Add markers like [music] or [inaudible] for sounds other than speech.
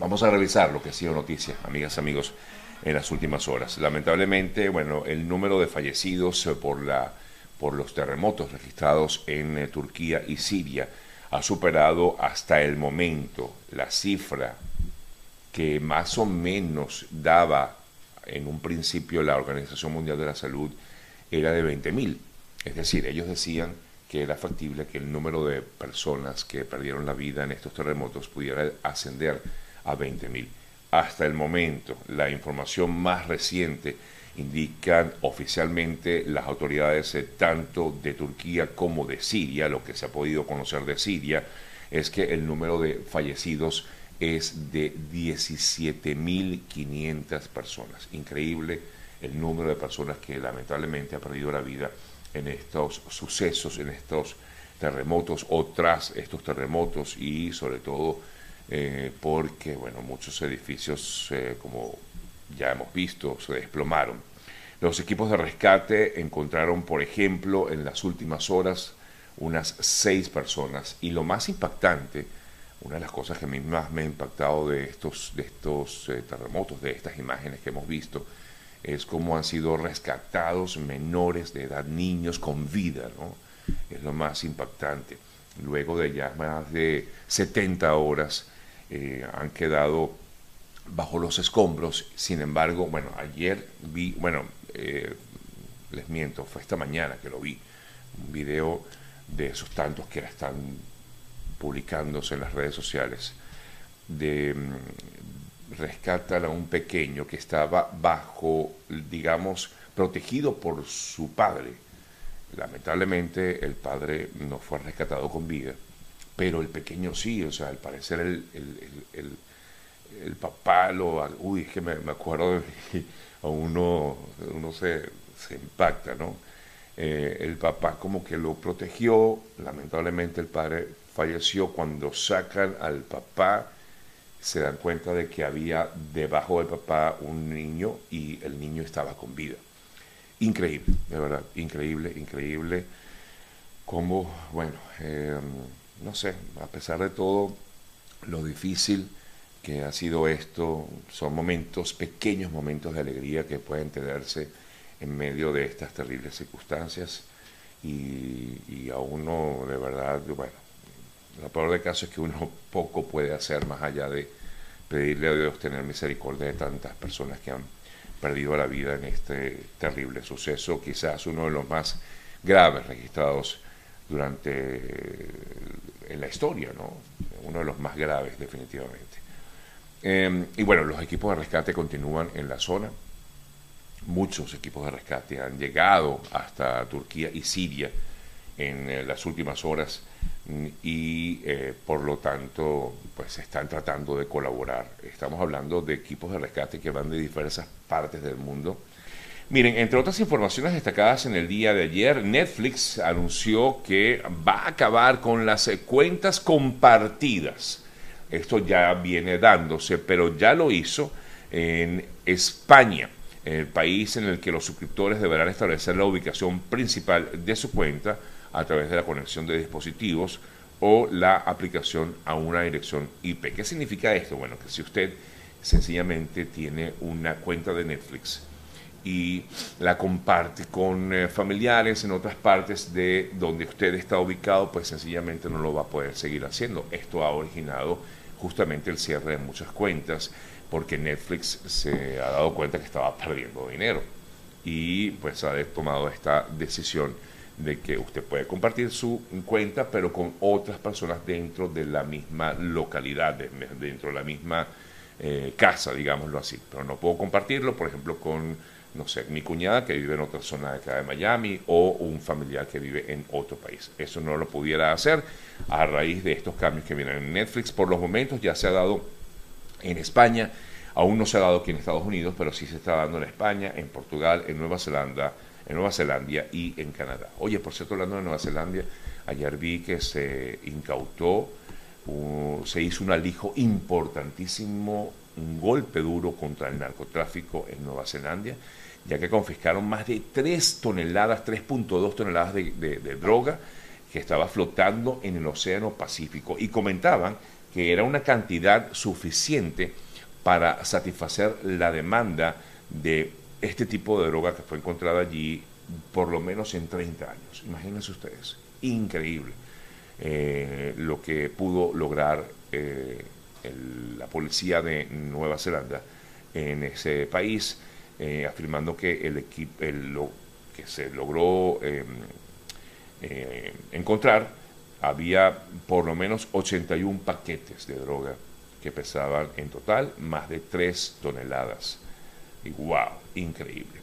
Vamos a revisar lo que ha sido noticia, amigas amigos, en las últimas horas. Lamentablemente, bueno, el número de fallecidos eh, por, la, por los terremotos registrados en eh, Turquía y Siria ha superado hasta el momento la cifra que más o menos daba en un principio la Organización Mundial de la Salud era de 20.000. Es decir, ellos decían que era factible que el número de personas que perdieron la vida en estos terremotos pudiera ascender a 20.000. Hasta el momento, la información más reciente indican oficialmente las autoridades eh, tanto de Turquía como de Siria, lo que se ha podido conocer de Siria, es que el número de fallecidos es de 17.500 personas. Increíble el número de personas que lamentablemente ha perdido la vida en estos sucesos, en estos terremotos o tras estos terremotos y sobre todo eh, porque bueno, muchos edificios, eh, como ya hemos visto, se desplomaron. Los equipos de rescate encontraron, por ejemplo, en las últimas horas unas seis personas y lo más impactante, una de las cosas que a mí más me ha impactado de estos, de estos eh, terremotos, de estas imágenes que hemos visto, es cómo han sido rescatados menores de edad, niños con vida, ¿no? Es lo más impactante. Luego de ya más de 70 horas eh, han quedado bajo los escombros. Sin embargo, bueno, ayer vi, bueno, eh, les miento, fue esta mañana que lo vi, un video de esos tantos que están publicándose en las redes sociales, de mm, rescatan a un pequeño que estaba bajo, digamos, protegido por su padre. Lamentablemente el padre no fue rescatado con vida, pero el pequeño sí, o sea, al parecer el, el, el, papá lo... Uy, es que me, acuerdo, de, [laughs] a uno, uno se, se impacta, ¿no? Eh, el papá como que lo protegió, lamentablemente el padre falleció, cuando sacan al papá se dan cuenta de que había debajo del papá un niño y el niño estaba con vida. Increíble, de verdad, increíble, increíble. Como, bueno, em, no sé, a pesar de todo lo difícil que ha sido esto, son momentos, pequeños momentos de alegría que pueden tenerse en medio de estas terribles circunstancias. Y, a uno de verdad, bueno, lo peor de caso es que uno [laughs] poco puede hacer más allá de pedirle a Dios tener misericordia de tantas personas que han perdido la vida en este terrible suceso, quizás uno de los más graves registrados durante en la historia, ¿no? Uno de los más graves, definitivamente. Em, y bueno, los equipos de rescate continúan en la zona. Muchos equipos de rescate han llegado hasta Turquía y Siria en eh, las últimas horas mm, y eh, por lo tanto pues están tratando de colaborar. Estamos hablando de equipos de rescate que van de diversas partes del mundo Miren, entre otras informaciones destacadas en el día de ayer, Netflix anunció que va a acabar con las cuentas compartidas. Esto ya viene dándose, pero ya lo hizo en España, el país en el que los suscriptores deberán establecer la ubicación principal de su cuenta a través de la conexión de dispositivos o la aplicación a una dirección IP. ¿Qué significa esto? Bueno, que si usted sencillamente tiene una cuenta de Netflix, y la comparte con eh, familiares en otras partes de donde usted está ubicado, pues sencillamente no lo va a poder seguir haciendo. Esto ha originado justamente el cierre de muchas cuentas porque Netflix se ha dado cuenta que estaba perdiendo dinero y pues ha tomado esta decisión de que usted puede compartir su cuenta pero con otras personas dentro de la misma localidad, dentro de la misma eh, casa, digámoslo así. Pero no puedo compartirlo, por ejemplo, con no sé, mi cuñada que vive en otra zona de acá de Miami o un familiar que vive en otro país. Eso no lo pudiera hacer a raíz de estos cambios que vienen en Netflix. Por los momentos ya se ha dado en España, aún no se ha dado aquí en Estados Unidos, pero sí se está dando en España, en Portugal, en Nueva Zelanda, en Nueva Zelanda y en Canadá. Oye, por cierto, hablando de Nueva Zelanda, ayer vi que se incautó, se hizo un alijo importantísimo un golpe duro contra el narcotráfico en Nueva Zelanda, ya que confiscaron más de 3 toneladas, 3.2 toneladas de, droga que estaba flotando en el Océano Pacífico. Y comentaban que era una cantidad suficiente para satisfacer la demanda de este tipo de droga que fue encontrada allí por lo menos en 30 años. Imagínense ustedes, increíble eh, lo que pudo lograr eh, la policía de Nueva Zelanda en ese país, eh, afirmando que el equipo, lo que se logró em, encontrar, había por lo menos 81 paquetes de droga que pesaban en total más de 3 toneladas. Wow, increíble.